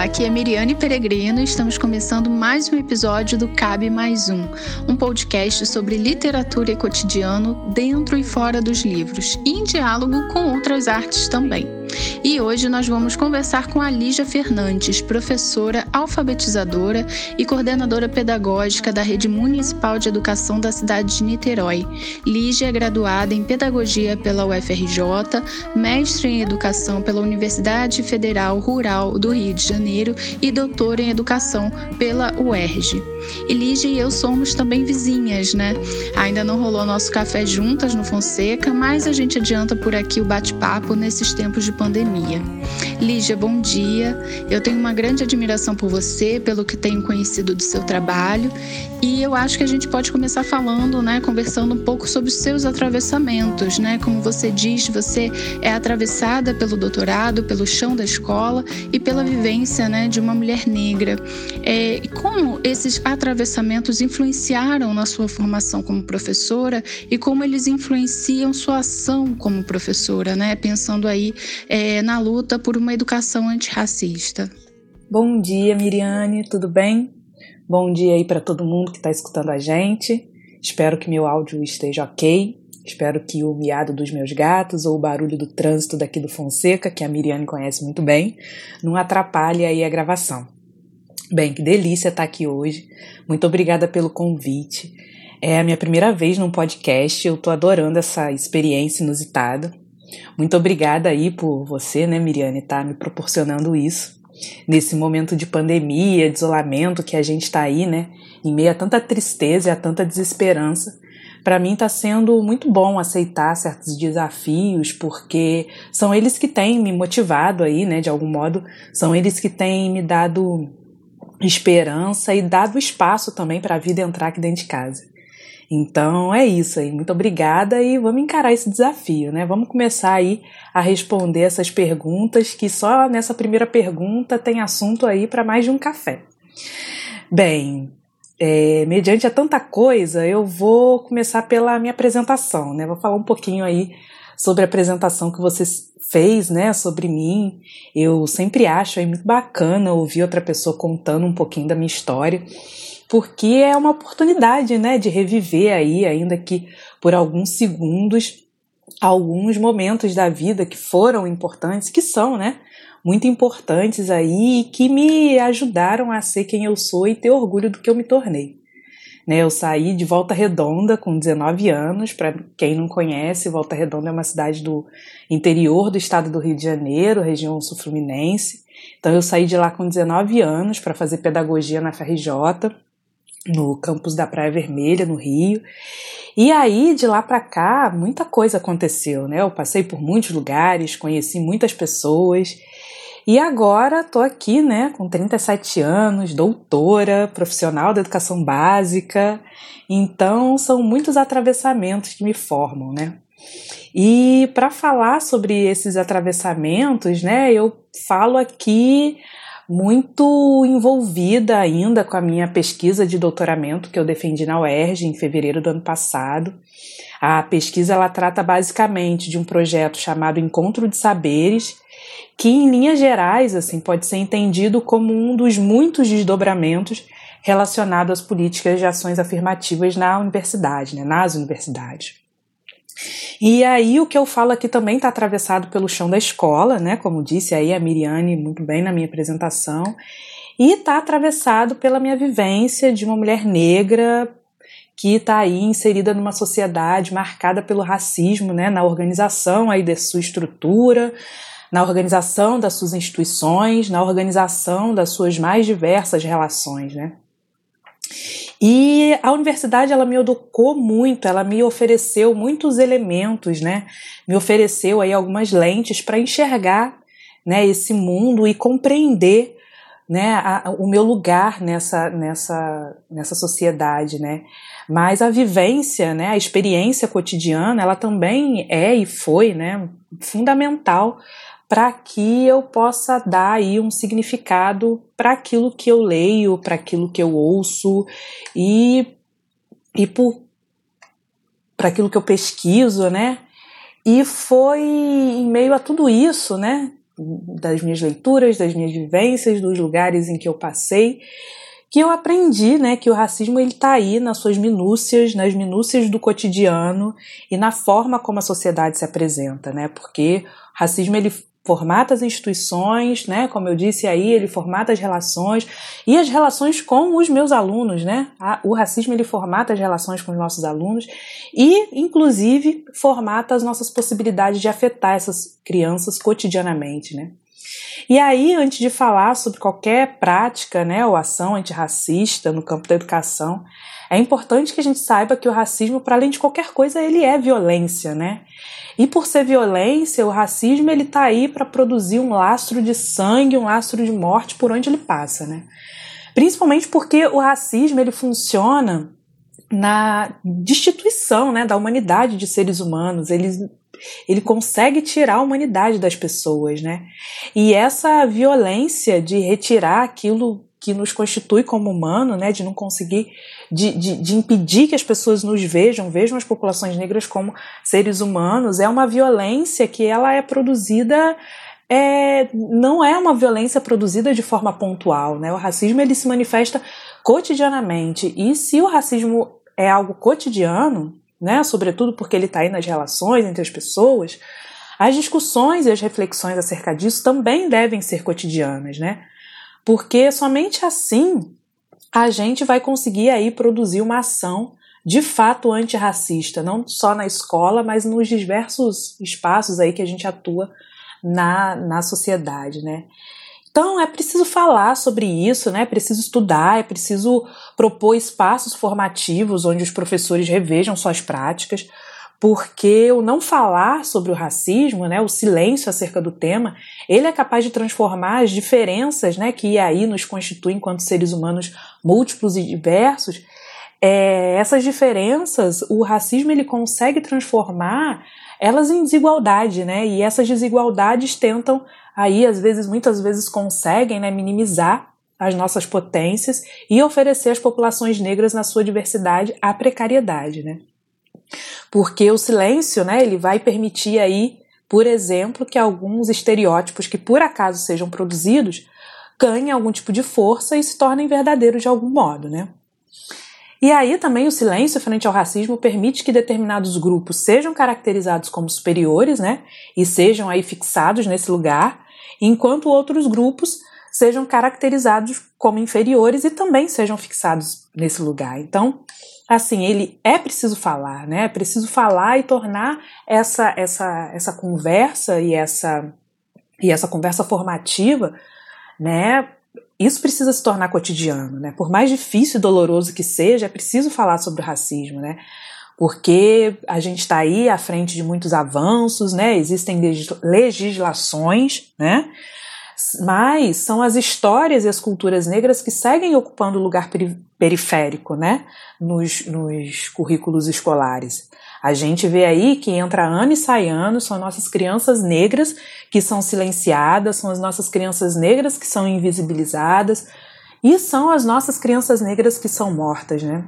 dia! Aqui é Miriane Peregrino e estamos começando mais um episódio do Cabe Mais Um, um podcast sobre literatura e cotidiano dentro e fora dos livros e em diálogo com outras artes também. E hoje nós vamos conversar com a Lígia Fernandes, professora alfabetizadora e coordenadora pedagógica da Rede Municipal de Educação da cidade de Niterói. Lígia é graduada em Pedagogia pela UFRJ, mestre em Educação pela Universidade Federal Rural do Rio de Janeiro e doutora em Educação pela UERJ. E Lígia e eu somos também vizinhas, né? Ainda não rolou nosso café juntas no Fonseca, mas a gente adianta por aqui o bate-papo nesses tempos de pandemia. Lígia, bom dia. Eu tenho uma grande admiração por você, pelo que tenho conhecido do seu trabalho, e eu acho que a gente pode começar falando, né, conversando um pouco sobre os seus atravessamentos, né? Como você diz, você é atravessada pelo doutorado, pelo chão da escola e pela vivência, né, de uma mulher negra. É, como esses atravessamentos influenciaram na sua formação como professora e como eles influenciam sua ação como professora, né? Pensando aí é, na luta por uma educação antirracista. Bom dia, Miriane, tudo bem? Bom dia aí para todo mundo que está escutando a gente. Espero que meu áudio esteja ok. Espero que o miado dos meus gatos ou o barulho do trânsito daqui do Fonseca, que a Miriane conhece muito bem, não atrapalhe aí a gravação. Bem, que delícia estar aqui hoje. Muito obrigada pelo convite. É a minha primeira vez num podcast, eu estou adorando essa experiência inusitada. Muito obrigada aí por você, né, Miriane, estar tá me proporcionando isso. Nesse momento de pandemia, de isolamento que a gente está aí, né, em meio a tanta tristeza e a tanta desesperança, para mim está sendo muito bom aceitar certos desafios, porque são eles que têm me motivado aí, né, de algum modo, são eles que têm me dado esperança e dado espaço também para a vida entrar aqui dentro de casa. Então é isso aí. Muito obrigada e vamos encarar esse desafio, né? Vamos começar aí a responder essas perguntas, que só nessa primeira pergunta tem assunto aí para mais de um café. Bem, é, mediante a tanta coisa, eu vou começar pela minha apresentação, né? Vou falar um pouquinho aí sobre a apresentação que você fez, né, sobre mim. Eu sempre acho aí muito bacana ouvir outra pessoa contando um pouquinho da minha história porque é uma oportunidade, né, de reviver aí, ainda que por alguns segundos, alguns momentos da vida que foram importantes, que são, né, muito importantes aí que me ajudaram a ser quem eu sou e ter orgulho do que eu me tornei. Né, eu saí de Volta Redonda com 19 anos, para quem não conhece, Volta Redonda é uma cidade do interior do estado do Rio de Janeiro, região sul-fluminense. Então eu saí de lá com 19 anos para fazer pedagogia na FRJ no campus da Praia Vermelha, no Rio. E aí, de lá para cá, muita coisa aconteceu, né? Eu passei por muitos lugares, conheci muitas pessoas. E agora tô aqui, né, com 37 anos, doutora, profissional da educação básica. Então, são muitos atravessamentos que me formam, né? E para falar sobre esses atravessamentos, né, eu falo aqui muito envolvida ainda com a minha pesquisa de doutoramento que eu defendi na UERJ em fevereiro do ano passado. A pesquisa ela trata basicamente de um projeto chamado Encontro de Saberes, que em linhas gerais assim pode ser entendido como um dos muitos desdobramentos relacionados às políticas de ações afirmativas na universidade, né, nas universidades. E aí o que eu falo aqui também está atravessado pelo chão da escola, né? Como disse aí a Miriane muito bem na minha apresentação, e está atravessado pela minha vivência de uma mulher negra que está aí inserida numa sociedade marcada pelo racismo, né? Na organização aí de sua estrutura, na organização das suas instituições, na organização das suas mais diversas relações, né? E a universidade ela me educou muito, ela me ofereceu muitos elementos, né? Me ofereceu aí algumas lentes para enxergar né, esse mundo e compreender né, a, o meu lugar nessa, nessa, nessa sociedade, né? Mas a vivência, né, a experiência cotidiana, ela também é e foi, né, fundamental para que eu possa dar aí um significado para aquilo que eu leio, para aquilo que eu ouço e e para aquilo que eu pesquiso, né? E foi em meio a tudo isso, né, das minhas leituras, das minhas vivências, dos lugares em que eu passei, que eu aprendi, né, que o racismo ele tá aí nas suas minúcias, nas minúcias do cotidiano e na forma como a sociedade se apresenta, né? Porque o racismo ele formata as instituições, né? Como eu disse aí, ele formata as relações e as relações com os meus alunos, né? O racismo ele formata as relações com os nossos alunos e, inclusive, formata as nossas possibilidades de afetar essas crianças cotidianamente, né? E aí, antes de falar sobre qualquer prática, né, ou ação antirracista no campo da educação, é importante que a gente saiba que o racismo, para além de qualquer coisa, ele é violência, né? E por ser violência, o racismo ele tá aí para produzir um lastro de sangue, um lastro de morte por onde ele passa, né? Principalmente porque o racismo ele funciona na destituição, né, da humanidade de seres humanos. Ele ele consegue tirar a humanidade das pessoas, né? E essa violência de retirar aquilo que nos constitui como humano, né, de não conseguir, de, de, de, impedir que as pessoas nos vejam, vejam as populações negras como seres humanos, é uma violência que ela é produzida, é, não é uma violência produzida de forma pontual, né, o racismo ele se manifesta cotidianamente, e se o racismo é algo cotidiano, né, sobretudo porque ele está aí nas relações entre as pessoas, as discussões e as reflexões acerca disso também devem ser cotidianas, né? Porque somente assim a gente vai conseguir aí produzir uma ação de fato antirracista, não só na escola, mas nos diversos espaços aí que a gente atua na, na sociedade, né? Então é preciso falar sobre isso, né? É preciso estudar, é preciso propor espaços formativos onde os professores revejam suas práticas, porque o não falar sobre o racismo, né, o silêncio acerca do tema, ele é capaz de transformar as diferenças né, que aí nos constituem enquanto seres humanos múltiplos e diversos. É, essas diferenças, o racismo ele consegue transformar elas em desigualdade, né? E essas desigualdades tentam aí, às vezes, muitas vezes conseguem né, minimizar as nossas potências e oferecer às populações negras na sua diversidade a precariedade, né? Porque o silêncio, né, ele vai permitir aí, por exemplo, que alguns estereótipos que por acaso sejam produzidos ganhem algum tipo de força e se tornem verdadeiros de algum modo, né? E aí também o silêncio frente ao racismo permite que determinados grupos sejam caracterizados como superiores, né, e sejam aí fixados nesse lugar, enquanto outros grupos sejam caracterizados como inferiores e também sejam fixados nesse lugar. Então, assim, ele é preciso falar, né? É preciso falar e tornar essa essa essa conversa e essa e essa conversa formativa, né? Isso precisa se tornar cotidiano, né? Por mais difícil e doloroso que seja, é preciso falar sobre o racismo, né? Porque a gente está aí à frente de muitos avanços, né? Existem legislações, né? Mas são as histórias e as culturas negras que seguem ocupando lugar periférico, né, nos, nos currículos escolares. A gente vê aí que entra ano e sai ano, são nossas crianças negras que são silenciadas, são as nossas crianças negras que são invisibilizadas, e são as nossas crianças negras que são mortas, né?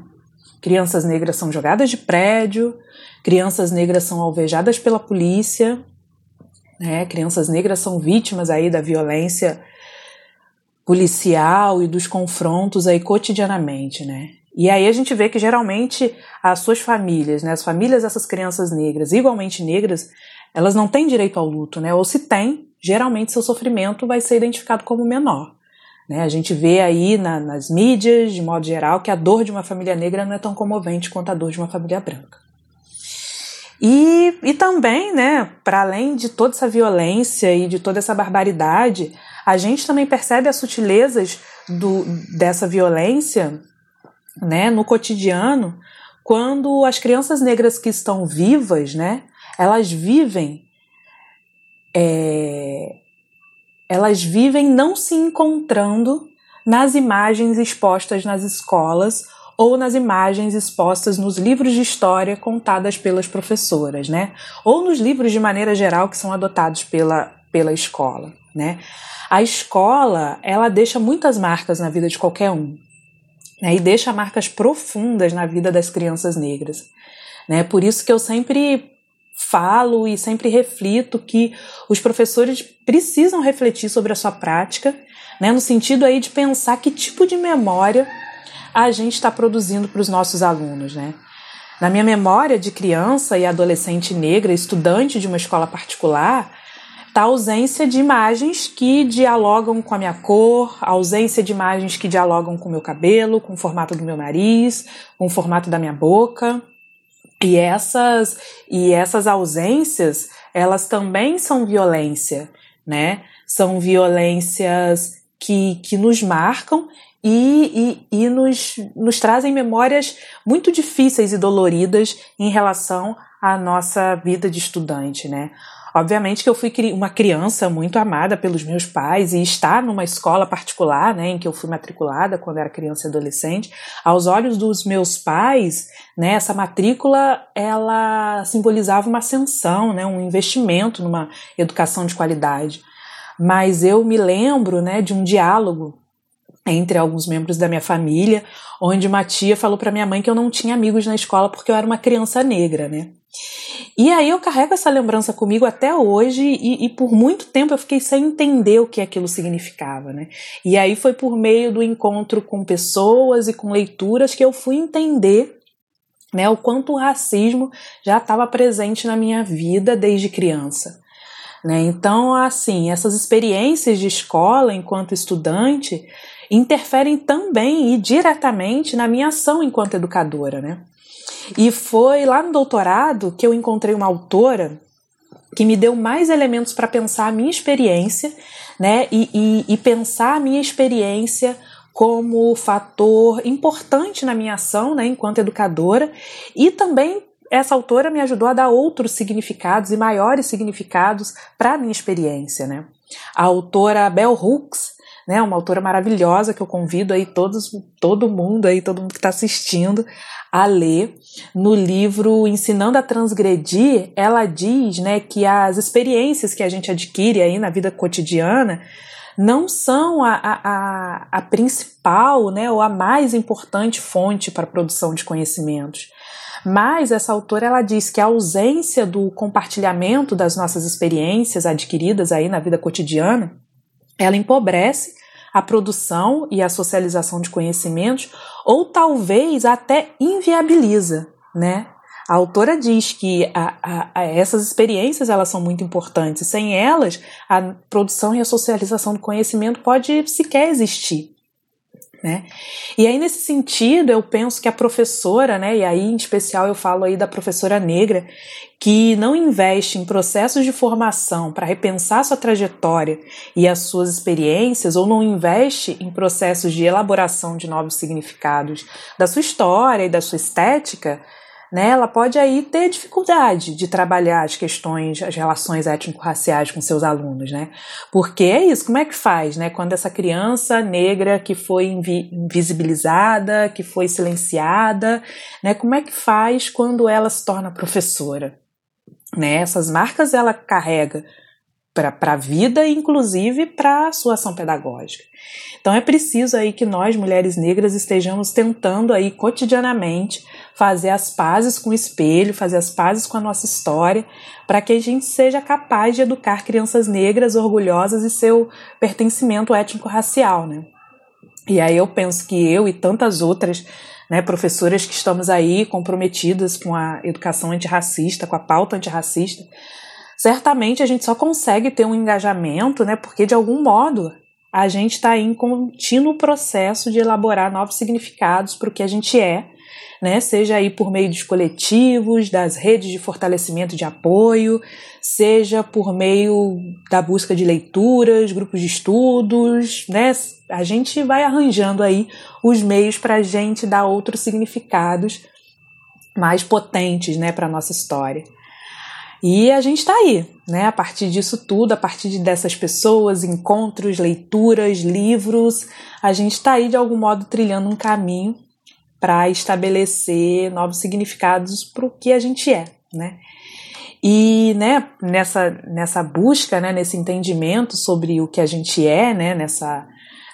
Crianças negras são jogadas de prédio, crianças negras são alvejadas pela polícia, né? Crianças negras são vítimas aí da violência policial e dos confrontos aí cotidianamente, né? E aí a gente vê que geralmente as suas famílias, né, as famílias dessas crianças negras, igualmente negras, elas não têm direito ao luto, né? Ou se tem, geralmente seu sofrimento vai ser identificado como menor. Né? A gente vê aí na, nas mídias, de modo geral, que a dor de uma família negra não é tão comovente quanto a dor de uma família branca. E, e também, né, para além de toda essa violência e de toda essa barbaridade, a gente também percebe as sutilezas do, dessa violência né, no cotidiano quando as crianças negras que estão vivas, né, elas vivem é, elas vivem não se encontrando nas imagens expostas nas escolas ou nas imagens expostas nos livros de história contadas pelas professoras, né? Ou nos livros de maneira geral que são adotados pela, pela escola, né? A escola, ela deixa muitas marcas na vida de qualquer um, né? E deixa marcas profundas na vida das crianças negras, né? Por isso que eu sempre falo e sempre reflito que os professores precisam refletir sobre a sua prática, né, no sentido aí de pensar que tipo de memória a gente está produzindo para os nossos alunos, né? Na minha memória de criança e adolescente negra, estudante de uma escola particular, está a ausência de imagens que dialogam com a minha cor, a ausência de imagens que dialogam com o meu cabelo, com o formato do meu nariz, com o formato da minha boca. E essas, e essas ausências, elas também são violência, né? São violências que, que nos marcam e, e, e nos, nos trazem memórias muito difíceis e doloridas em relação à nossa vida de estudante, né? Obviamente que eu fui uma criança muito amada pelos meus pais e estar numa escola particular, né, em que eu fui matriculada quando era criança e adolescente, aos olhos dos meus pais, né, essa matrícula ela simbolizava uma ascensão, né, um investimento numa educação de qualidade. Mas eu me lembro, né, de um diálogo entre alguns membros da minha família, onde uma tia falou para minha mãe que eu não tinha amigos na escola porque eu era uma criança negra, né? E aí eu carrego essa lembrança comigo até hoje e, e, por muito tempo eu fiquei sem entender o que aquilo significava, né? E aí foi por meio do encontro com pessoas e com leituras que eu fui entender né, o quanto o racismo já estava presente na minha vida desde criança. Né? Então, assim, essas experiências de escola enquanto estudante interferem também e diretamente na minha ação enquanto educadora, né? E foi lá no doutorado que eu encontrei uma autora que me deu mais elementos para pensar a minha experiência, né? E, e, e pensar a minha experiência como fator importante na minha ação, né, enquanto educadora, e também essa autora me ajudou a dar outros significados e maiores significados para a minha experiência, né? A autora Bell Hooks, né, uma autora maravilhosa que eu convido aí todos, todo mundo aí, todo mundo que está assistindo a ler. No livro Ensinando a Transgredir, ela diz, né, que as experiências que a gente adquire aí na vida cotidiana não são a, a, a principal, né, ou a mais importante fonte para a produção de conhecimentos. Mas essa autora ela diz que a ausência do compartilhamento das nossas experiências adquiridas aí na vida cotidiana ela empobrece a produção e a socialização de conhecimentos, ou talvez até inviabiliza, né? A autora diz que a, a, a essas experiências elas são muito importantes. Sem elas, a produção e a socialização do conhecimento pode sequer existir. Né? E aí, nesse sentido, eu penso que a professora, né, e aí em especial eu falo aí da professora negra, que não investe em processos de formação para repensar sua trajetória e as suas experiências, ou não investe em processos de elaboração de novos significados da sua história e da sua estética, né, ela pode aí ter dificuldade de trabalhar as questões, as relações étnico-raciais com seus alunos, né? Porque é isso, como é que faz, né? Quando essa criança negra que foi invisibilizada, que foi silenciada, né? Como é que faz quando ela se torna professora? Né? Essas marcas ela carrega para a vida, inclusive para a sua ação pedagógica. Então é preciso aí que nós, mulheres negras, estejamos tentando aí cotidianamente fazer as pazes com o espelho, fazer as pazes com a nossa história, para que a gente seja capaz de educar crianças negras orgulhosas e seu pertencimento étnico-racial, né? E aí eu penso que eu e tantas outras né, professoras que estamos aí comprometidas com a educação antirracista, com a pauta antirracista, certamente a gente só consegue ter um engajamento, né, porque de algum modo a gente está em contínuo processo de elaborar novos significados para o que a gente é, né? Seja aí por meio dos coletivos, das redes de fortalecimento de apoio, seja por meio da busca de leituras, grupos de estudos, né? A gente vai arranjando aí os meios para a gente dar outros significados mais potentes, né, para nossa história. E a gente está aí, né? A partir disso tudo, a partir dessas pessoas, encontros, leituras, livros, a gente está aí de algum modo trilhando um caminho para estabelecer novos significados para o que a gente é, né? E né, nessa, nessa busca, né, nesse entendimento sobre o que a gente é, né, nessa,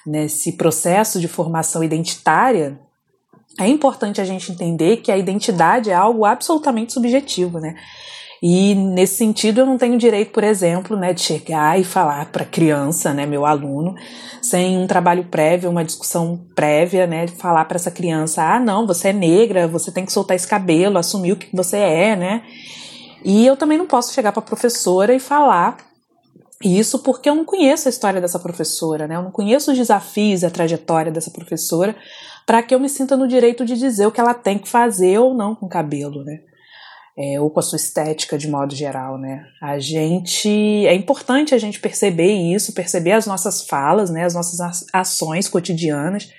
nesse processo de formação identitária, é importante a gente entender que a identidade é algo absolutamente subjetivo, né? E nesse sentido eu não tenho direito, por exemplo, né, de chegar e falar para criança, né, meu aluno, sem um trabalho prévio, uma discussão prévia, né, de falar para essa criança, ah, não, você é negra, você tem que soltar esse cabelo, assumir o que você é, né? E eu também não posso chegar para a professora e falar isso porque eu não conheço a história dessa professora, né? Eu não conheço os desafios e a trajetória dessa professora para que eu me sinta no direito de dizer o que ela tem que fazer ou não com o cabelo, né? É, ou com a sua estética de modo geral, né? A gente é importante a gente perceber isso, perceber as nossas falas, né, as nossas ações cotidianas,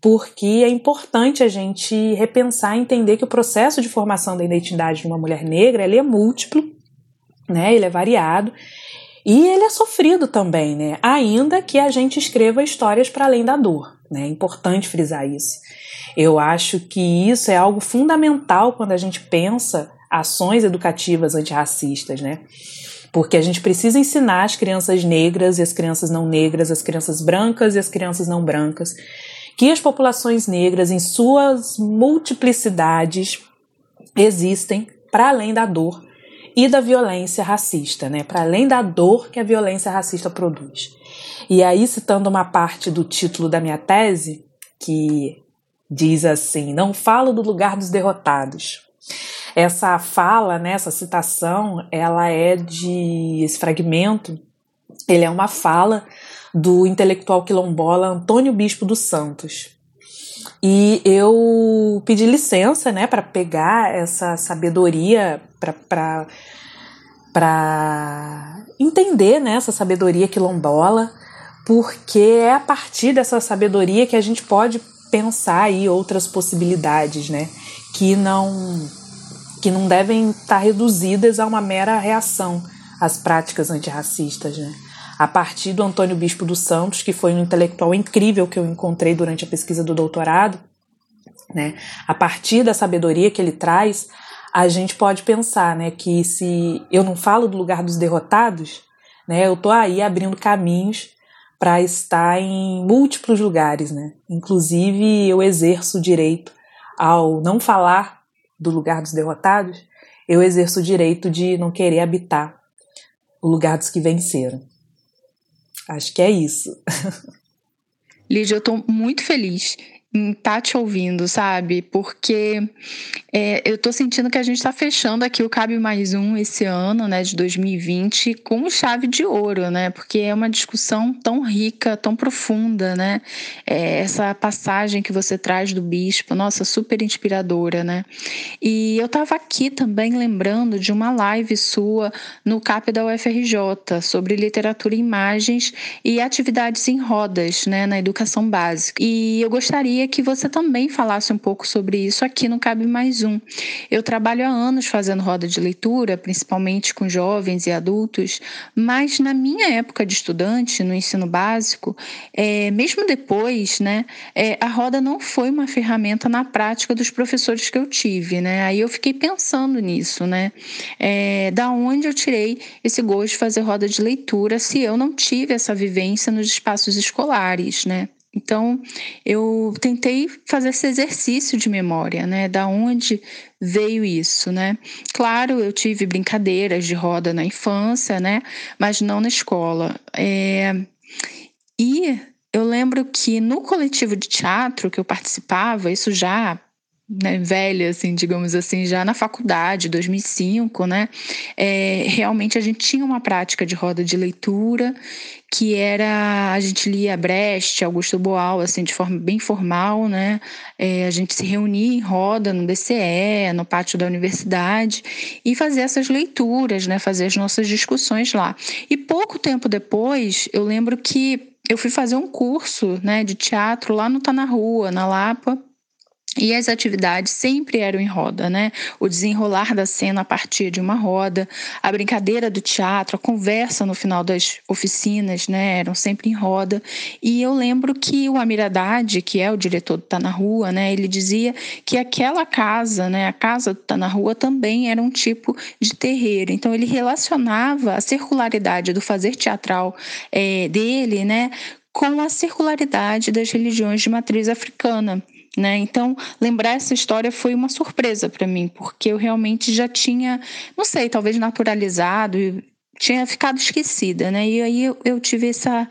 porque é importante a gente repensar, entender que o processo de formação da identidade de uma mulher negra ele é múltiplo, né? Ele é variado e ele é sofrido também, né? Ainda que a gente escreva histórias para além da dor, né? É importante frisar isso. Eu acho que isso é algo fundamental quando a gente pensa ações educativas antirracistas, né? Porque a gente precisa ensinar as crianças negras e as crianças não negras, as crianças brancas e as crianças não brancas, que as populações negras, em suas multiplicidades, existem para além da dor e da violência racista, né? Para além da dor que a violência racista produz. E aí, citando uma parte do título da minha tese, que diz assim: Não falo do lugar dos derrotados, essa fala, né, essa citação, ela é de esse fragmento, ele é uma fala do intelectual quilombola Antônio Bispo dos Santos. E eu pedi licença, né, para pegar essa sabedoria para para entender né, essa sabedoria quilombola, porque é a partir dessa sabedoria que a gente pode pensar aí outras possibilidades, né, que não que não devem estar reduzidas a uma mera reação às práticas antirracistas, né? A partir do Antônio Bispo dos Santos, que foi um intelectual incrível que eu encontrei durante a pesquisa do doutorado, né? A partir da sabedoria que ele traz, a gente pode pensar, né, que se eu não falo do lugar dos derrotados, né, eu tô aí abrindo caminhos para estar em múltiplos lugares, né? Inclusive eu exerço o direito ao não falar do lugar dos derrotados, eu exerço o direito de não querer habitar o lugar dos que venceram. Acho que é isso. Lídia, eu estou muito feliz tá te ouvindo, sabe? Porque é, eu tô sentindo que a gente está fechando aqui o Cabe Mais Um esse ano, né, de 2020, com chave de ouro, né? Porque é uma discussão tão rica, tão profunda, né? É, essa passagem que você traz do bispo, nossa, super inspiradora, né? E eu estava aqui também lembrando de uma live sua no CAP da UFRJ sobre literatura imagens e atividades em rodas, né, na educação básica. E eu gostaria gostaria que você também falasse um pouco sobre isso aqui no Cabe Mais Um. Eu trabalho há anos fazendo roda de leitura, principalmente com jovens e adultos, mas na minha época de estudante, no ensino básico, é, mesmo depois, né, é, a roda não foi uma ferramenta na prática dos professores que eu tive, né? Aí eu fiquei pensando nisso, né? É, da onde eu tirei esse gosto de fazer roda de leitura se eu não tive essa vivência nos espaços escolares, né? Então, eu tentei fazer esse exercício de memória, né? Da onde veio isso, né? Claro, eu tive brincadeiras de roda na infância, né? Mas não na escola. É... E eu lembro que no coletivo de teatro que eu participava, isso já né, velha, assim, digamos assim, já na faculdade, 2005, né, é, realmente a gente tinha uma prática de roda de leitura que era a gente lia Brecht, Augusto Boal, assim, de forma bem formal, né, é, a gente se reunia em roda no DCE, no pátio da universidade e fazia essas leituras, né, fazer as nossas discussões lá. E pouco tempo depois, eu lembro que eu fui fazer um curso, né, de teatro lá no Tá na Rua, na Lapa, E as atividades sempre eram em roda, né? O desenrolar da cena a partir de uma roda, a brincadeira do teatro, a conversa no final das oficinas, né? Eram sempre em roda. E eu lembro que o Amiradade, que é o diretor do Tá na Rua, né? Ele dizia que aquela casa, né? A casa do Tá na Rua também era um tipo de terreiro. Então ele relacionava a circularidade do fazer teatral é, dele, né? Com a circularidade das religiões de matriz africana. Né? Então, lembrar essa história foi uma surpresa para mim, porque eu realmente já tinha, não sei, talvez naturalizado, tinha ficado esquecida, né? E aí eu, eu tive essa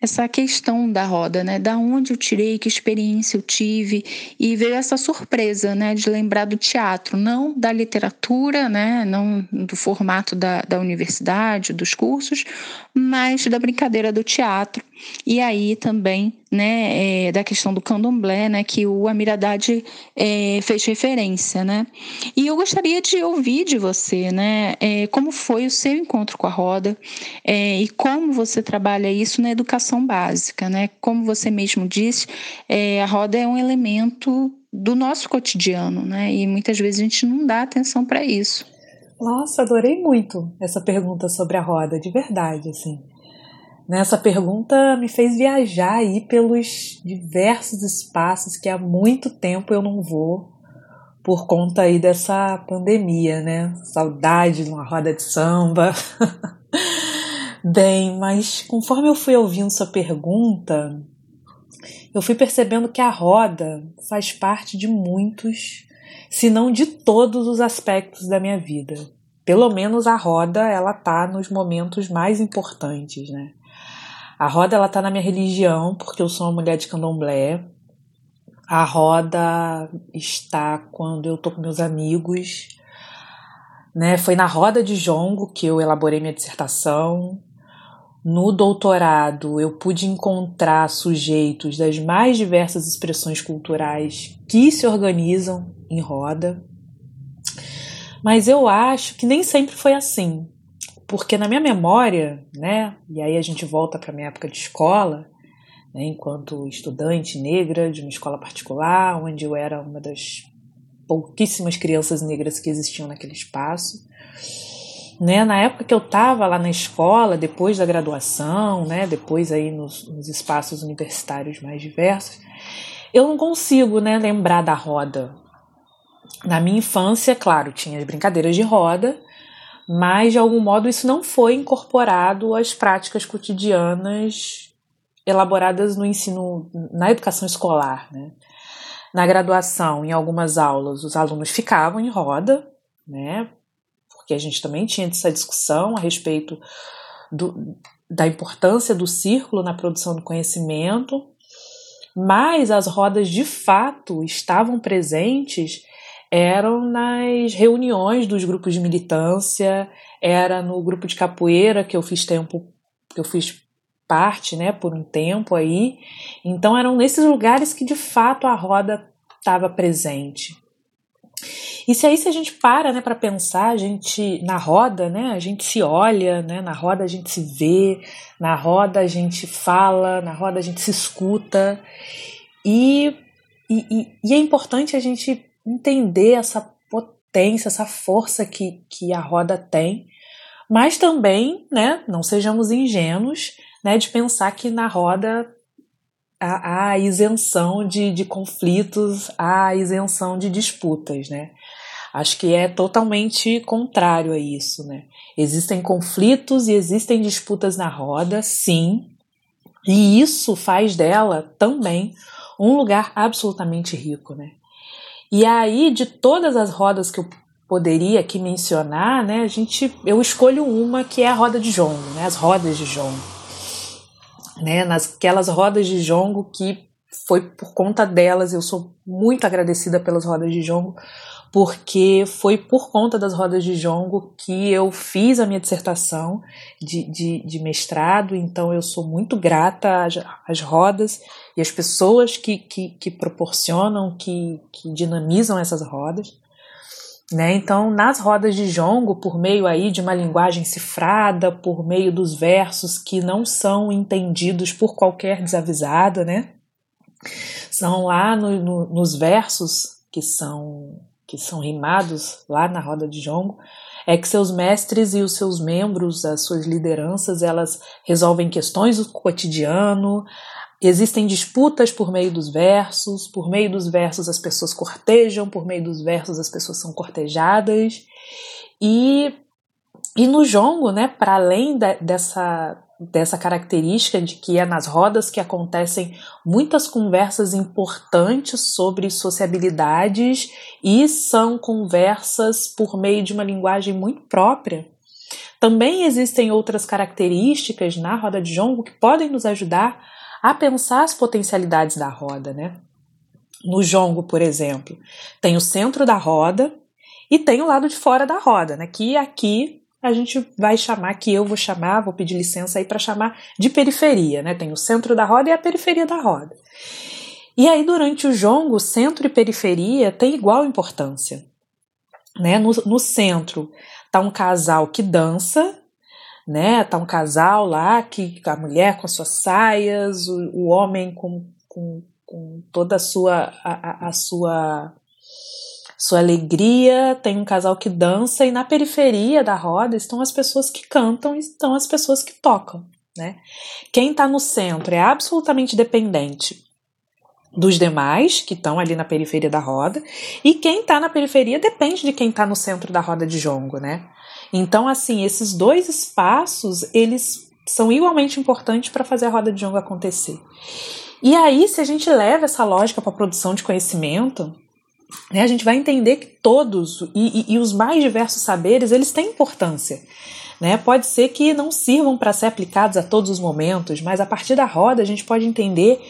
essa questão da roda, né? Da onde eu tirei, que experiência eu tive e veio essa surpresa, né? De lembrar do teatro, não da literatura, né? Não do formato da, da universidade, dos cursos, mas da brincadeira do teatro. E aí também, né? É, da questão do candomblé, né? Que o Amiradade é, fez referência, né? E eu gostaria de ouvir de você, né? É, como foi o seu encontro com a roda é, e como você trabalha isso na educação educação básica, né? Como você mesmo disse, é, a roda é um elemento do nosso cotidiano, né? E muitas vezes a gente não dá atenção para isso. Nossa, adorei muito essa pergunta sobre a roda, de verdade, assim. Nessa pergunta me fez viajar aí pelos diversos espaços que há muito tempo eu não vou por conta aí dessa pandemia, né? Saudade de uma roda de samba. Bem, mas conforme eu fui ouvindo sua pergunta, eu fui percebendo que a roda faz parte de muitos, se não de todos os aspectos da minha vida. Pelo menos a roda, ela tá nos momentos mais importantes, né? A roda, ela tá na minha religião, porque eu sou uma mulher de candomblé. A roda está quando eu tô com meus amigos, né? Foi na roda de jongo que eu elaborei minha dissertação. No doutorado, eu pude encontrar sujeitos das mais diversas expressões culturais que se organizam em roda. Mas eu acho que nem sempre foi assim. Porque na minha memória, né, e aí a gente volta para minha época de escola, né, enquanto estudante negra de uma escola particular, onde eu era uma das pouquíssimas crianças negras que existiam naquele espaço. Né? Na época que eu estava lá na escola, depois da graduação, né? depois aí nos, nos espaços universitários mais diversos, eu não consigo né, lembrar da roda. Na minha infância, claro, tinha as brincadeiras de roda, mas de algum modo isso não foi incorporado às práticas cotidianas elaboradas no ensino, na educação escolar. Né? Na graduação, em algumas aulas, os alunos ficavam em roda, né, porque a gente também tinha essa discussão a respeito do, da importância do círculo na produção do conhecimento, mas as rodas de fato estavam presentes eram nas reuniões dos grupos de militância, era no grupo de capoeira que eu fiz tempo, que eu fiz parte, né, por um tempo aí. Então eram nesses lugares que de fato a roda estava presente. E se aí se a gente para, né, para pensar, a gente na roda, né, a gente se olha, né, na roda a gente se vê, na roda a gente fala, na roda a gente se escuta. E, e, e é importante a gente entender essa potência, essa força que, que a roda tem, mas também, né, não sejamos ingênuos, né, de pensar que na roda há, há isenção de, de conflitos, há isenção de disputas, né? Acho que é totalmente contrário a isso, né? Existem conflitos e existem disputas na roda, sim, e isso faz dela também um lugar absolutamente rico, né? E aí, de todas as rodas que eu poderia aqui mencionar, né, a gente, eu escolho uma que é a roda de jongo, né, as rodas de jongo, né, nasquelas rodas de jongo que foi por conta delas, eu sou muito agradecida pelas rodas de jongo, porque foi por conta das rodas de jongo que eu fiz a minha dissertação de, de, de mestrado, então eu sou muito grata às, às rodas e às pessoas que, que, que proporcionam, que, que dinamizam essas rodas. Né? Então, nas rodas de jongo, por meio aí de uma linguagem cifrada, por meio dos versos que não são entendidos por qualquer desavisado, né? São lá no, no, nos versos que são que são rimados lá na roda de jongo, é que seus mestres e os seus membros, as suas lideranças, elas resolvem questões do cotidiano, existem disputas por meio dos versos, por meio dos versos as pessoas cortejam, por meio dos versos as pessoas são cortejadas. E, e no jongo, né, para além de, dessa dessa característica de que é nas rodas que acontecem muitas conversas importantes sobre sociabilidades e são conversas por meio de uma linguagem muito própria. Também existem outras características na roda de jongo que podem nos ajudar a pensar as potencialidades da roda, né? No jongo, por exemplo, tem o centro da roda e tem o lado de fora da roda, né? Que aqui a gente vai chamar, que eu vou chamar, vou pedir licença aí para chamar de periferia, né? Tem o centro da roda e a periferia da roda. E aí, durante o jongo, centro e periferia têm igual importância. Né? No, no centro tá um casal que dança, né? Tá um casal lá, que a mulher com as suas saias, o, o homem com, com, com toda a sua, a, a, a sua sua alegria, tem um casal que dança e na periferia da roda estão as pessoas que cantam e estão as pessoas que tocam, né? Quem está no centro é absolutamente dependente dos demais que estão ali na periferia da roda e quem está na periferia depende de quem está no centro da roda de jongo, né? Então, assim, esses dois espaços eles são igualmente importantes para fazer a roda de jongo acontecer. E aí, se a gente leva essa lógica para a produção de conhecimento, né, a gente vai entender que todos e, e, e os mais diversos saberes eles têm importância. Né? Pode ser que não sirvam para ser aplicados a todos os momentos, mas a partir da roda a gente pode entender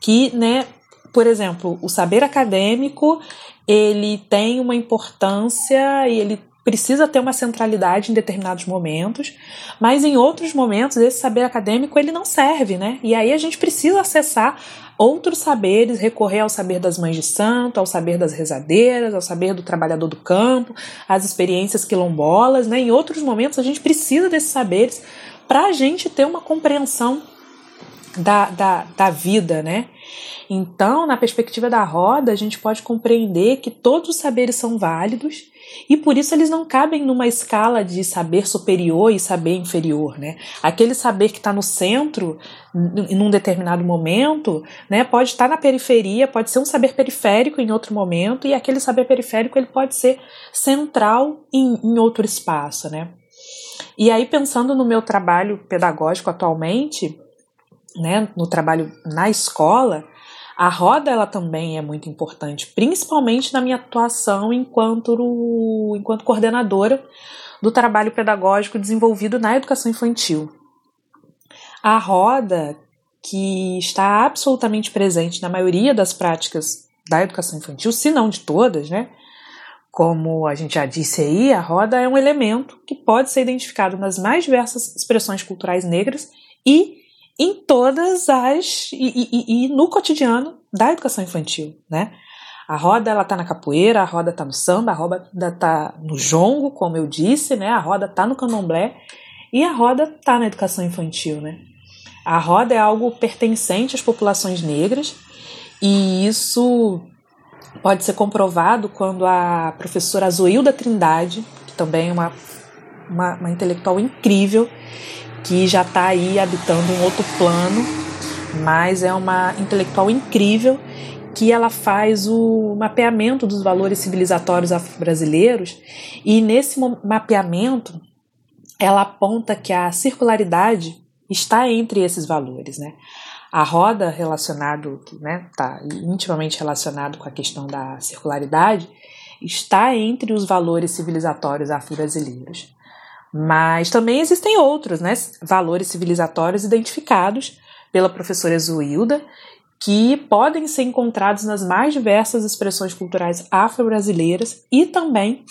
que, né, por exemplo, o saber acadêmico ele tem uma importância e ele precisa ter uma centralidade em determinados momentos, mas em outros momentos esse saber acadêmico ele não serve, né? E aí a gente precisa acessar outros saberes, recorrer ao saber das mães de santo, ao saber das rezadeiras, ao saber do trabalhador do campo, às experiências quilombolas, né? Em outros momentos a gente precisa desses saberes para a gente ter uma compreensão da, da, da vida, né? Então, na perspectiva da roda, a gente pode compreender que todos os saberes são válidos e por isso eles não cabem numa escala de saber superior e saber inferior, né? Aquele saber que está no centro, em um determinado momento, né, pode estar na periferia, pode ser um saber periférico em outro momento, e aquele saber periférico ele pode ser central em, em outro espaço, né? E aí, pensando no meu trabalho pedagógico atualmente, né, no trabalho na escola, a roda ela também é muito importante, principalmente na minha atuação enquanto, enquanto coordenadora do trabalho pedagógico desenvolvido na educação infantil. A roda, que está absolutamente presente na maioria das práticas da educação infantil, se não de todas, né? Como a gente já disse aí, a roda é um elemento que pode ser identificado nas mais diversas expressões culturais negras e em todas as e, e, e, no cotidiano da educação infantil, né? A roda ela tá na capoeira, a roda tá no samba, a roda tá no jongo, como eu disse, né? A roda tá no candomblé e a roda tá na educação infantil, né? A roda é algo pertencente às populações negras e isso pode ser comprovado quando a professora Zoilda Trindade, que também é uma, uma, uma intelectual incrível, que já está aí habitando um outro plano, mas é uma intelectual incrível que ela faz o mapeamento dos valores civilizatórios afro-brasileiros e nesse mapeamento ela aponta que a circularidade está entre esses valores, né? A roda relacionado, que né, está intimamente relacionado com a questão da circularidade, está entre os valores civilizatórios afro-brasileiros. Mas também existem outros né, valores civilizatórios identificados pela professora Zuilda, que podem ser encontrados nas mais diversas expressões culturais afro-brasileiras e também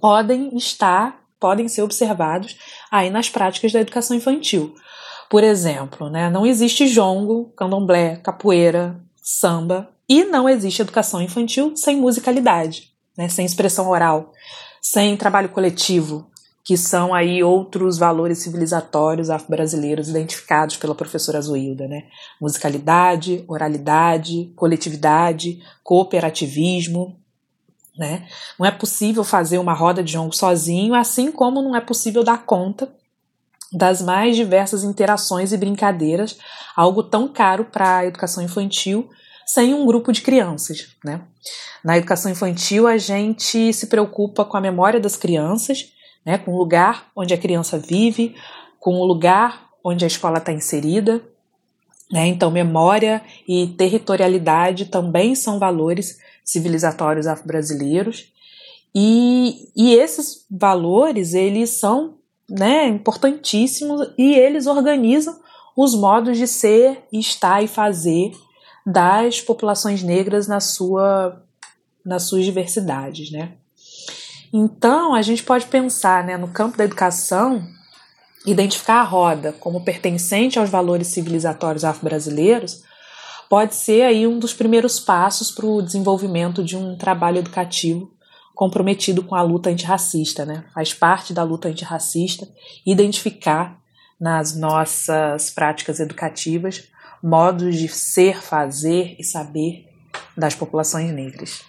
podem estar, podem ser observados aí nas práticas da educação infantil. Por exemplo, né, não existe jongo, candomblé, capoeira, samba e não existe educação infantil sem musicalidade, né, sem expressão oral, sem trabalho coletivo, que são aí outros valores civilizatórios afro-brasileiros identificados pela professora Zoilda, né? Musicalidade, oralidade, coletividade, cooperativismo, né? Não é possível fazer uma roda de jongo sozinho, assim como não é possível dar conta das mais diversas interações e brincadeiras, algo tão caro para a educação infantil, sem um grupo de crianças, né? Na educação infantil, a gente se preocupa com a memória das crianças, né, com o lugar onde a criança vive, com o lugar onde a escola está inserida. Né? Então, memória e territorialidade também são valores civilizatórios afro-brasileiros. E, e esses valores, eles são né, importantíssimos e eles organizam os modos de ser, estar e fazer das populações negras na sua, nas suas diversidades, né? Então, a gente pode pensar né, no campo da educação, identificar a roda como pertencente aos valores civilizatórios afro-brasileiros, pode ser aí um dos primeiros passos para o desenvolvimento de um trabalho educativo comprometido com a luta antirracista, né? Faz parte da luta antirracista identificar nas nossas práticas educativas modos de ser, fazer e saber das populações negras.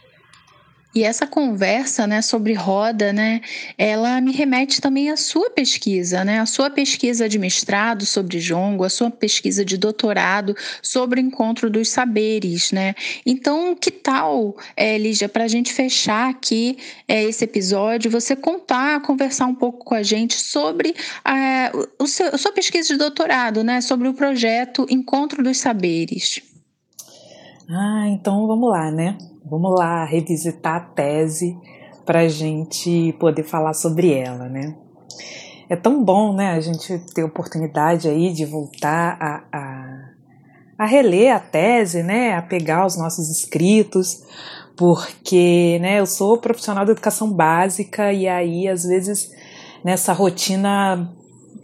E essa conversa, né, sobre roda, né, ela me remete também à sua pesquisa, né, a sua pesquisa de mestrado sobre jongo, a sua pesquisa de doutorado sobre o encontro dos saberes, né. Então, que tal, é, Lígia, para a gente fechar aqui é, esse episódio, você contar, conversar um pouco com a gente sobre é, o seu, a sua pesquisa de doutorado, né, sobre o projeto Encontro dos Saberes. Ah, então vamos lá, né? Vamos lá revisitar a tese para a gente poder falar sobre ela, né? É tão bom, né, a gente ter oportunidade aí de voltar a, a, a reler a tese, né, a pegar os nossos escritos, porque, né, eu sou profissional de educação básica e aí, às vezes, nessa rotina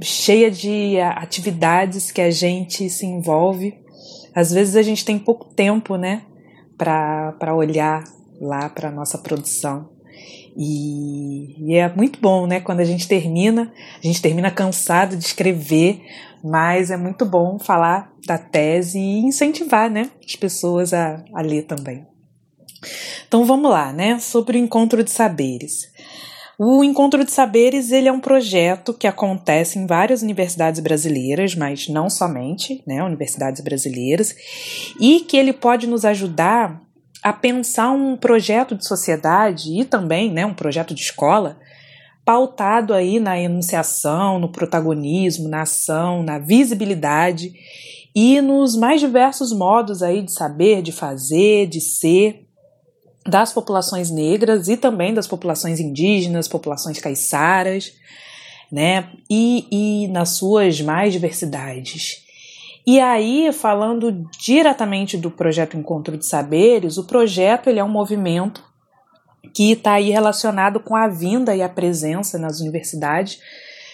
cheia de atividades que a gente se envolve, às vezes a gente tem pouco tempo, né, para olhar lá para a nossa produção. E, e, é muito bom, né? Quando a gente termina, a gente termina cansado de escrever, mas é muito bom falar da tese e incentivar, né, as pessoas a, a ler também. Então vamos lá, né? Sobre o encontro de saberes. O Encontro de Saberes ele é um projeto que acontece em várias universidades brasileiras, mas não somente, né, universidades brasileiras, e que ele pode nos ajudar a pensar um projeto de sociedade e também, né, um projeto de escola pautado aí na enunciação, no protagonismo, na ação, na visibilidade e nos mais diversos modos aí de saber, de fazer, de ser das populações negras e também das populações indígenas, populações caiçaras, né? E, e nas suas mais diversidades. E aí, falando diretamente do projeto Encontro de Saberes, o projeto ele é um movimento que está aí relacionado com a vinda e a presença nas universidades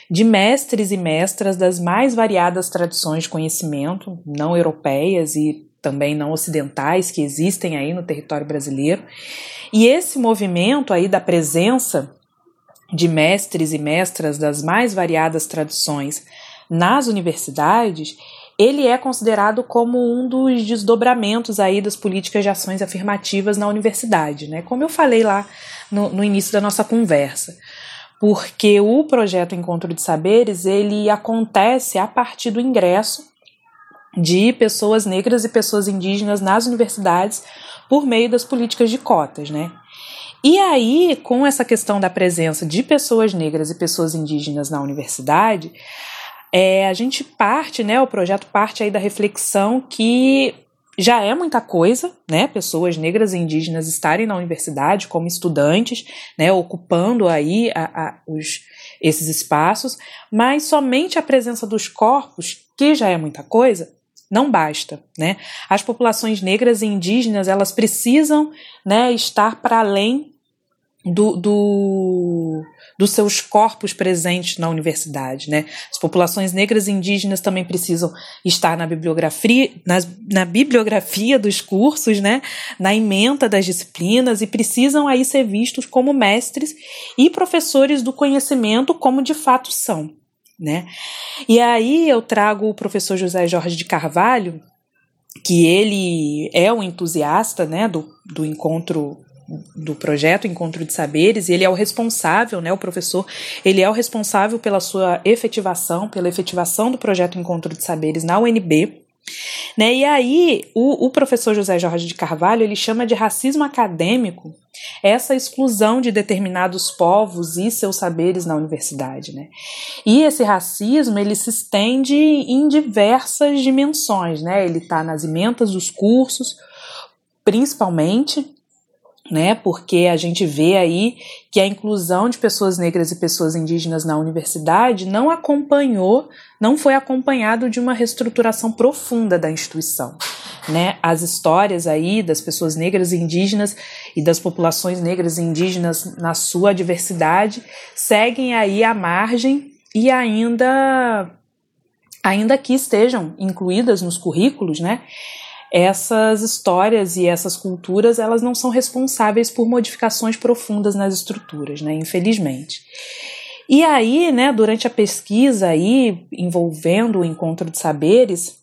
de mestres e mestras das mais variadas tradições de conhecimento, não europeias e também não ocidentais que existem aí no território brasileiro. E esse movimento aí da presença de mestres e mestras das mais variadas tradições nas universidades, ele é considerado como um dos desdobramentos aí das políticas de ações afirmativas na universidade, né? Como eu falei lá no, no início da nossa conversa porque o projeto Encontro de Saberes ele acontece a partir do ingresso de pessoas negras e pessoas indígenas nas universidades por meio das políticas de cotas, né? E aí, com essa questão da presença de pessoas negras e pessoas indígenas na universidade, é, a gente parte, né? O projeto parte aí da reflexão que já é muita coisa, né? Pessoas negras e indígenas estarem na universidade como estudantes, né? Ocupando aí a, a, os, esses espaços, mas somente a presença dos corpos, que já é muita coisa, não basta, né? As populações negras e indígenas, elas precisam, né, estar para além do, do, dos seus corpos presentes na universidade. Né? As populações negras e indígenas também precisam estar na bibliografia, na, na bibliografia dos cursos, né? na ementa das disciplinas, e precisam aí ser vistos como mestres e professores do conhecimento, como de fato são. Né? E aí eu trago o professor José Jorge de Carvalho, que ele é um entusiasta né, do, do encontro do projeto Encontro de Saberes, e ele é o responsável, né, o professor, ele é o responsável pela sua efetivação, pela efetivação do projeto Encontro de Saberes na UNB. Né? E aí, o, o, professor José Jorge de Carvalho ele chama de racismo acadêmico essa exclusão de determinados povos e seus saberes na universidade. Né? E esse racismo ele se estende em diversas dimensões. Né? Ele está nas ementas dos cursos, principalmente, né? Porque a gente vê aí que a inclusão de pessoas negras e pessoas indígenas na universidade não acompanhou, não foi acompanhado de uma reestruturação profunda da instituição. Né? As histórias aí das pessoas negras e indígenas e das populações negras e indígenas na sua diversidade seguem aí à margem e ainda ainda que estejam incluídas nos currículos, né? Essas histórias e essas culturas elas não são responsáveis por modificações profundas nas estruturas, né, infelizmente. E aí, né, durante a pesquisa aí envolvendo o encontro de saberes,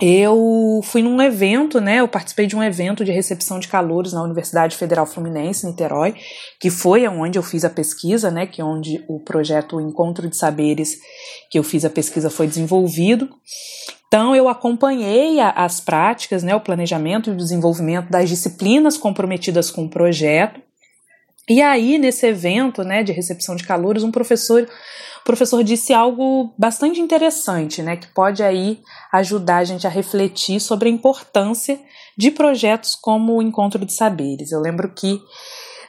eu fui num evento, né? Eu participei de um evento de recepção de calouros na Universidade Federal Fluminense, Niterói, que foi onde eu fiz a pesquisa, né? Que é onde o projeto Encontro de Saberes que eu fiz a pesquisa foi desenvolvido. Então, eu acompanhei a, as práticas, né, o planejamento e o desenvolvimento das disciplinas comprometidas com o projeto. E aí, nesse evento né, de recepção de calouros, um professor, professor disse algo bastante interessante, né, que pode aí ajudar a gente a refletir sobre a importância de projetos como o Encontro de Saberes. Eu lembro que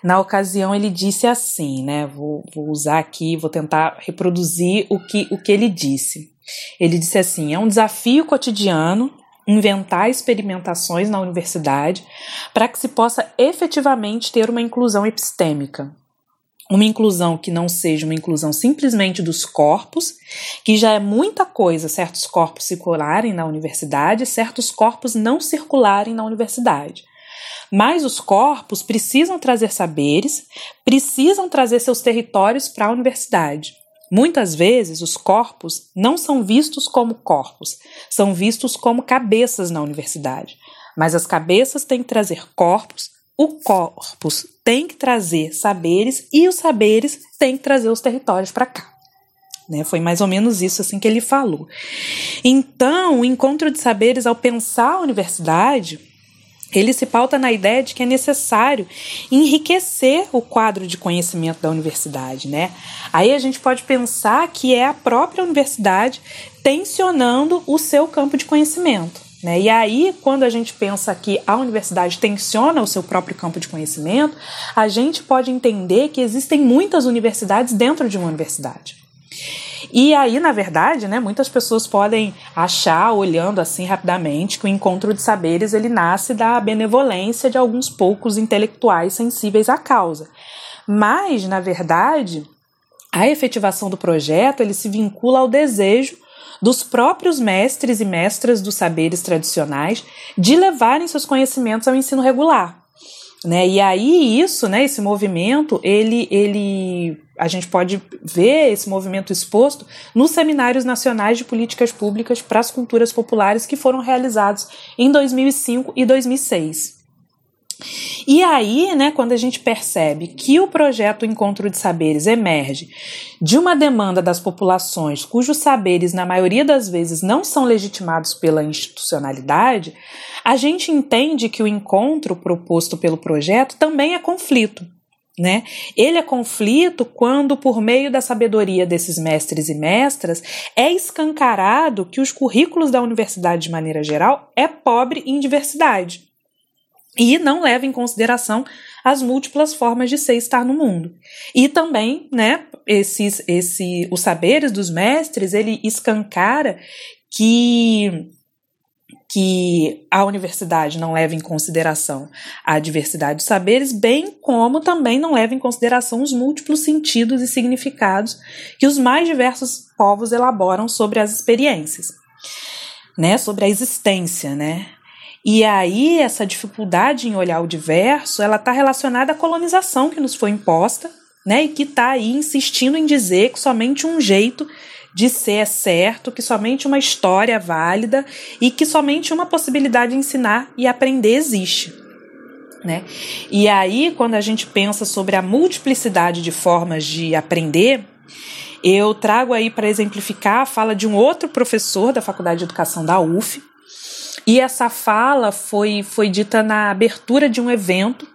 na ocasião ele disse assim, né? Vou, vou usar aqui, vou tentar reproduzir o que, o que ele disse. Ele disse assim: é um desafio cotidiano inventar experimentações na universidade para que se possa efetivamente ter uma inclusão epistêmica. Uma inclusão que não seja uma inclusão simplesmente dos corpos, que já é muita coisa certos corpos circularem na universidade, certos corpos não circularem na universidade. Mas os corpos precisam trazer saberes, precisam trazer seus territórios para a universidade. Muitas vezes os corpos não são vistos como corpos, são vistos como cabeças na universidade. Mas as cabeças têm que trazer corpos, o corpus tem que trazer saberes e os saberes têm que trazer os territórios para cá. Né? Foi mais ou menos isso assim que ele falou. Então, o encontro de saberes, ao pensar a universidade, ele se pauta na ideia de que é necessário enriquecer o quadro de conhecimento da universidade, né? Aí a gente pode pensar que é a própria universidade tensionando o seu campo de conhecimento. Né? E aí, quando a gente pensa que a universidade tensiona o seu próprio campo de conhecimento, a gente pode entender que existem muitas universidades dentro de uma universidade. E aí, na verdade, né, muitas pessoas podem achar, olhando assim rapidamente, que o encontro de saberes ele nasce da benevolência de alguns poucos intelectuais sensíveis à causa. Mas, na verdade, a efetivação do projeto ele se vincula ao desejo dos próprios mestres e mestras dos saberes tradicionais de levarem seus conhecimentos ao ensino regular. Né? E aí isso, né, esse movimento, ele, ele, a gente pode ver esse movimento exposto nos seminários nacionais de políticas públicas para as culturas populares que foram realizados em 2005 e 2006. E aí, né, quando a gente percebe que o projeto Encontro de Saberes emerge de uma demanda das populações cujos saberes, na maioria das vezes, não são legitimados pela institucionalidade, a gente entende que o encontro proposto pelo projeto também é conflito. Né? Ele é conflito quando, por meio da sabedoria desses mestres e mestras, é escancarado que os currículos da universidade, de maneira geral, é pobre em diversidade e não leva em consideração as múltiplas formas de ser e estar no mundo. E também, né, esses, esse, os saberes dos mestres, ele escancara que que a universidade não leva em consideração a diversidade de saberes, bem como também não leva em consideração os múltiplos sentidos e significados que os mais diversos povos elaboram sobre as experiências, né, sobre a existência, né? E aí essa dificuldade em olhar o diverso, ela está relacionada à colonização que nos foi imposta, né, e que está aí insistindo em dizer que somente um jeito de ser é certo, que somente uma história é válida e que somente uma possibilidade de ensinar e aprender existe. Né? E aí, quando a gente pensa sobre a multiplicidade de formas de aprender, eu trago aí para exemplificar a fala de um outro professor da Faculdade de Educação da UF. E essa fala foi, foi dita na abertura de um evento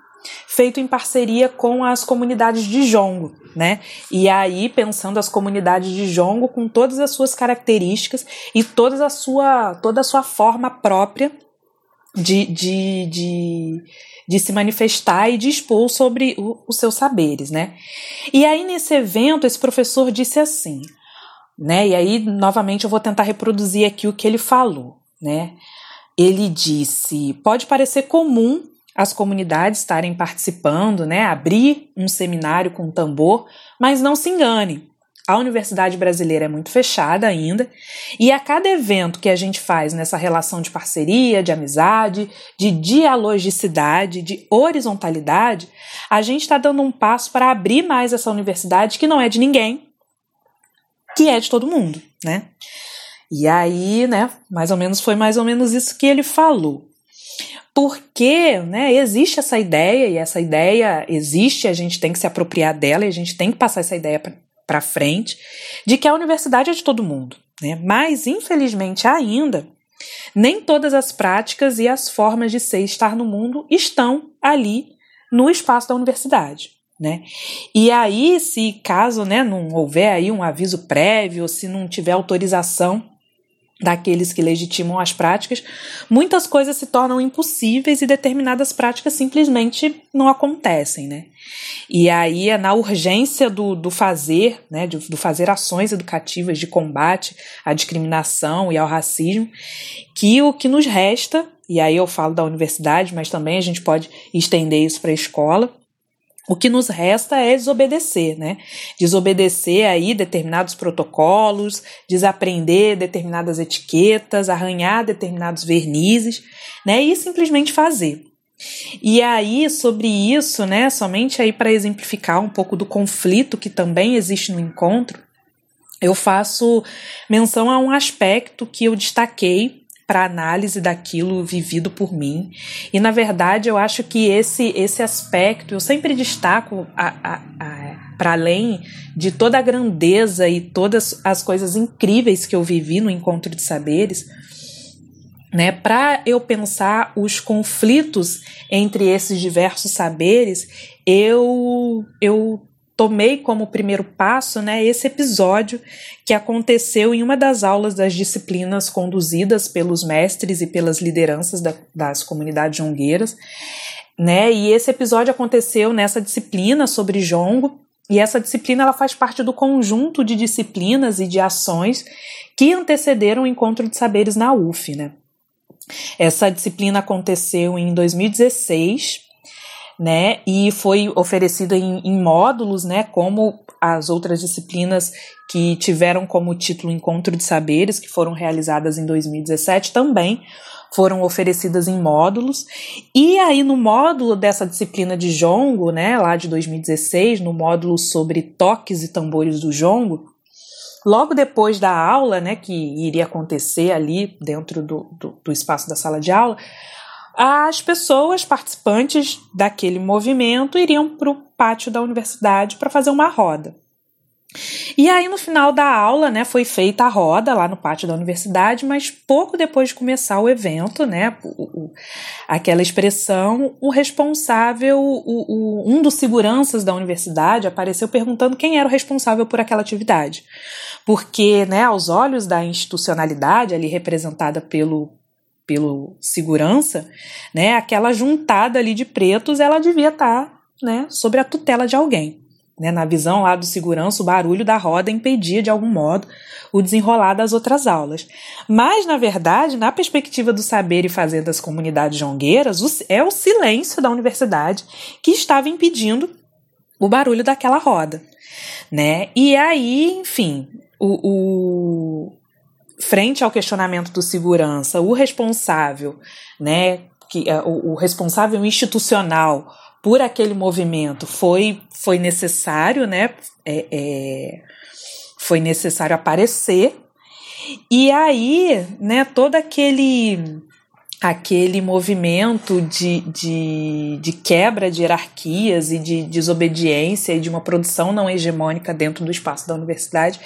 feito em parceria com as comunidades de jongo, né? E aí pensando as comunidades de jongo com todas as suas características e toda a sua toda a sua forma própria de, de, de, de se manifestar e de expor sobre o, os seus saberes, né? E aí nesse evento esse professor disse assim, né? E aí novamente eu vou tentar reproduzir aqui o que ele falou, né? Ele disse: pode parecer comum as comunidades estarem participando, né, abrir um seminário com tambor, mas não se engane. A universidade brasileira é muito fechada ainda, e a cada evento que a gente faz nessa relação de parceria, de amizade, de dialogicidade, de horizontalidade, a gente está dando um passo para abrir mais essa universidade que não é de ninguém, que é de todo mundo, né? E aí, né, mais ou menos foi mais ou menos isso que ele falou porque né, existe essa ideia, e essa ideia existe, a gente tem que se apropriar dela e a gente tem que passar essa ideia para frente, de que a universidade é de todo mundo. Né? Mas, infelizmente, ainda, nem todas as práticas e as formas de ser e estar no mundo estão ali no espaço da universidade. Né? E aí, se caso né, não houver aí um aviso prévio, se não tiver autorização daqueles que legitimam as práticas, muitas coisas se tornam impossíveis e determinadas práticas simplesmente não acontecem, né? E aí é na urgência do, do fazer, né, do, do fazer ações educativas de combate à discriminação e ao racismo, que o que nos resta, e aí eu falo da universidade, mas também a gente pode estender isso para a escola, o que nos resta é desobedecer, né? Desobedecer aí determinados protocolos, desaprender determinadas etiquetas, arranhar determinados vernizes, né? E simplesmente fazer. E aí, sobre isso, né, somente aí para exemplificar um pouco do conflito que também existe no encontro, eu faço menção a um aspecto que eu destaquei para análise daquilo vivido por mim. E na verdade eu acho que esse esse aspecto eu sempre destaco para além de toda a grandeza e todas as coisas incríveis que eu vivi no encontro de saberes, né, para eu pensar os conflitos entre esses diversos saberes, eu eu tomei como primeiro passo né, esse episódio que aconteceu em uma das aulas das disciplinas conduzidas pelos mestres e pelas lideranças da, das comunidades jongueiras. Né, e esse episódio aconteceu nessa disciplina sobre jongo, e essa disciplina ela faz parte do conjunto de disciplinas e de ações que antecederam o encontro de saberes na UF. Né. Essa disciplina aconteceu em 2016 né? E foi oferecida em, em módulos, né? Como as outras disciplinas que tiveram como título Encontro de Saberes, que foram realizadas em 2017, também foram oferecidas em módulos. E aí, no módulo dessa disciplina de jongo, né, lá de 2016, no módulo sobre toques e tambores do jongo, logo depois da aula, né, que iria acontecer ali dentro do, do, do espaço da sala de aula, as pessoas participantes daquele movimento iriam para o pátio da universidade para fazer uma roda. E aí, no final da aula, né, foi feita a roda lá no pátio da universidade, mas pouco depois de começar o evento, né, o, o, aquela expressão, o responsável, o, um dos seguranças da universidade apareceu perguntando quem era o responsável por aquela atividade. Porque, né, aos olhos da institucionalidade ali representada pelo pelo segurança, né, aquela juntada ali de pretos, ela devia estar, tá, né, sobre a tutela de alguém. Né? Na visão lá do segurança, o barulho da roda impedia de algum modo o desenrolar das outras aulas. Mas, na verdade, na perspectiva do saber e fazer das comunidades jongueiras, é o silêncio da universidade que estava impedindo o barulho daquela roda. Né? E aí, enfim, o, o frente ao questionamento do segurança, o responsável, né, que, é, o, o responsável institucional por aquele movimento foi, foi necessário, né? É, é, foi necessário aparecer. E aí, né, todo aquele aquele movimento de, de, de, quebra de hierarquias e de desobediência e de uma produção não hegemônica dentro do espaço da universidade,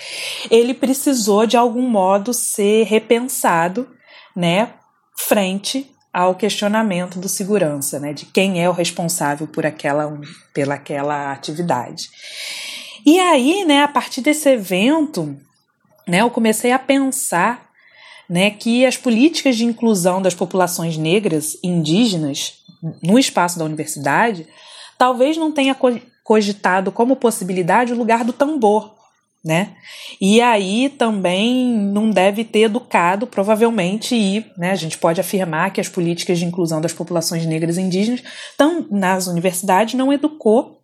ele precisou de algum modo ser repensado, né, frente ao questionamento do segurança, né, de quem é o responsável por aquela, pela aquela atividade. E aí, né, a partir desse evento, né, eu comecei a pensar, né, que as políticas de inclusão das populações negras e indígenas no espaço da universidade talvez não tenha cogitado como possibilidade o lugar do tambor, né? E aí também não deve ter educado, provavelmente, e né, a gente pode afirmar que as políticas de inclusão das populações negras e indígenas tão, nas universidades não educou,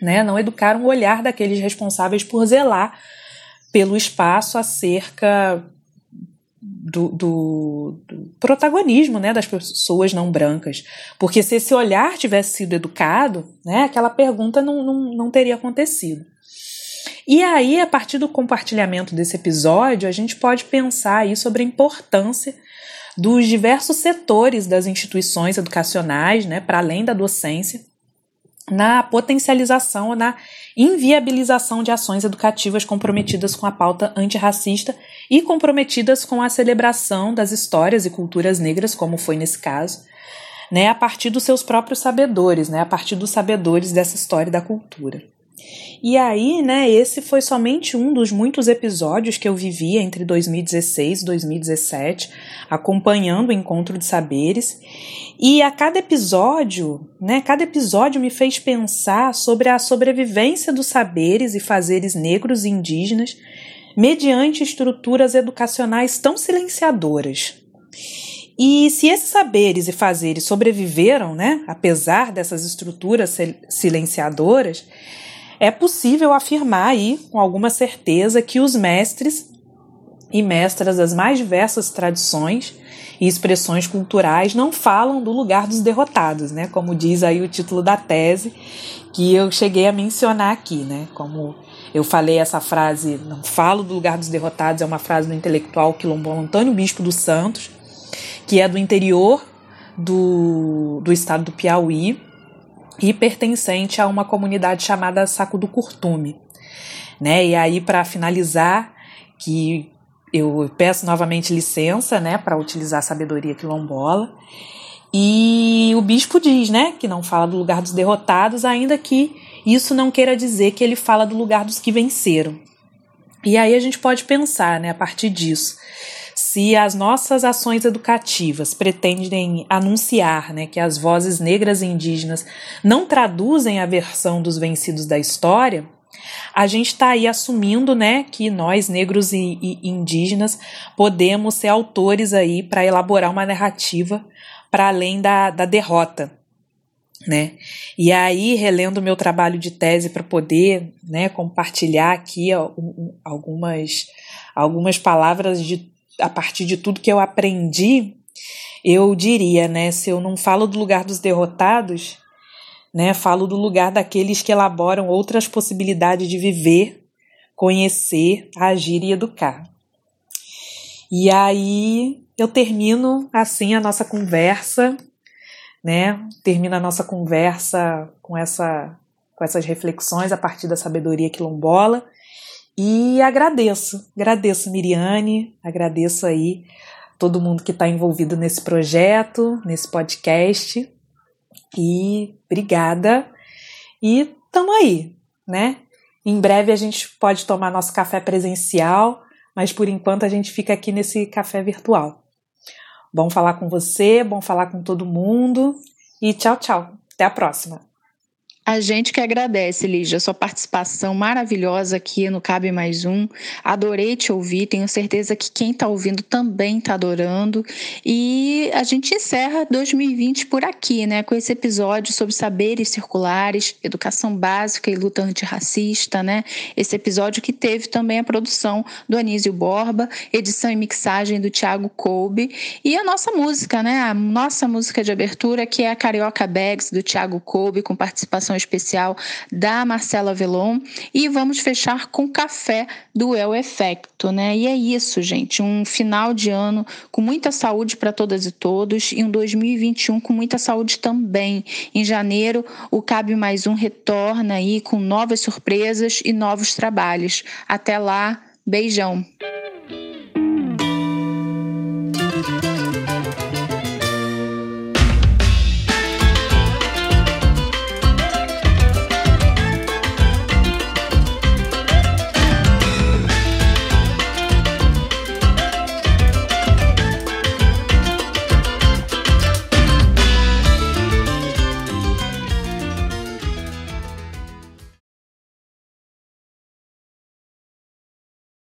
né, não educaram o olhar daqueles responsáveis por zelar pelo espaço acerca do, do, do, protagonismo né, das pessoas não brancas. Porque se esse olhar tivesse sido educado, né, aquela pergunta não, não, não teria acontecido. E aí, a partir do compartilhamento desse episódio, a gente pode pensar aí sobre a importância dos diversos setores das instituições educacionais, né, para além da docência, na potencialização ou na inviabilização de ações educativas comprometidas com a pauta antirracista e comprometidas com a celebração das histórias e culturas negras, como foi nesse caso, né, a partir dos seus próprios sabedores, né, a partir dos sabedores dessa história e da cultura. E aí, né, esse foi somente um dos muitos episódios que eu vivi entre 2016 e 2017, acompanhando o encontro de saberes. E a cada episódio, né, cada episódio me fez pensar sobre a sobrevivência dos saberes e fazeres negros e indígenas mediante estruturas educacionais tão silenciadoras. E se esses saberes e fazeres sobreviveram, né, apesar dessas estruturas silenciadoras, é possível afirmar aí com alguma certeza que os mestres e mestras das mais diversas tradições e expressões culturais não falam do lugar dos derrotados, né? Como diz aí o título da tese que eu cheguei a mencionar aqui, né? Como eu falei essa frase, não falo do lugar dos derrotados, é uma frase do intelectual quilombola Antônio Bispo dos Santos, que é do interior do, do estado do Piauí, e pertencente a uma comunidade chamada Saco do Curtume. Né? E aí, para finalizar, que eu peço novamente licença né, para utilizar a sabedoria quilombola. E o bispo diz né, que não fala do lugar dos derrotados, ainda que isso não queira dizer que ele fala do lugar dos que venceram. E aí a gente pode pensar, né, a partir disso, se as nossas ações educativas pretendem anunciar né, que as vozes negras e indígenas não traduzem a versão dos vencidos da história, a gente está aí assumindo né, que nós, negros e, e indígenas, podemos ser autores aí para elaborar uma narrativa para além da, da derrota. Né? E aí, relendo meu trabalho de tese para poder né, compartilhar aqui um, algumas, algumas palavras de a partir de tudo que eu aprendi, eu diria, né, se eu não falo do lugar dos derrotados, né, falo do lugar daqueles que elaboram outras possibilidades de viver, conhecer, agir e educar. E aí eu termino assim a nossa conversa, né? Termino a nossa conversa com essa com essas reflexões a partir da sabedoria quilombola e agradeço, agradeço Miriane, agradeço aí todo mundo que está envolvido nesse projeto, nesse podcast. E obrigada. E tamo aí, né? Em breve a gente pode tomar nosso café presencial, mas por enquanto a gente fica aqui nesse café virtual. Bom falar com você, bom falar com todo mundo e tchau, tchau. Até a próxima. A gente que agradece, Lígia, sua participação maravilhosa aqui no Cabe Mais Um. Adorei te ouvir, tenho certeza que quem está ouvindo também está adorando. E a gente encerra 2020 por aqui, né, com esse episódio sobre saberes circulares, educação básica e luta antirracista, né? Esse episódio que teve também a produção do Anísio Borba, edição e mixagem do Thiago Kobe e a nossa música, né? A nossa música de abertura que é a Carioca Bags do Thiago Kobe com especial da Marcela Velon e vamos fechar com Café do El Efecto, né? E é isso, gente, um final de ano com muita saúde para todas e todos e um 2021 com muita saúde também. Em janeiro, o Cabe Mais Um retorna aí com novas surpresas e novos trabalhos. Até lá, beijão.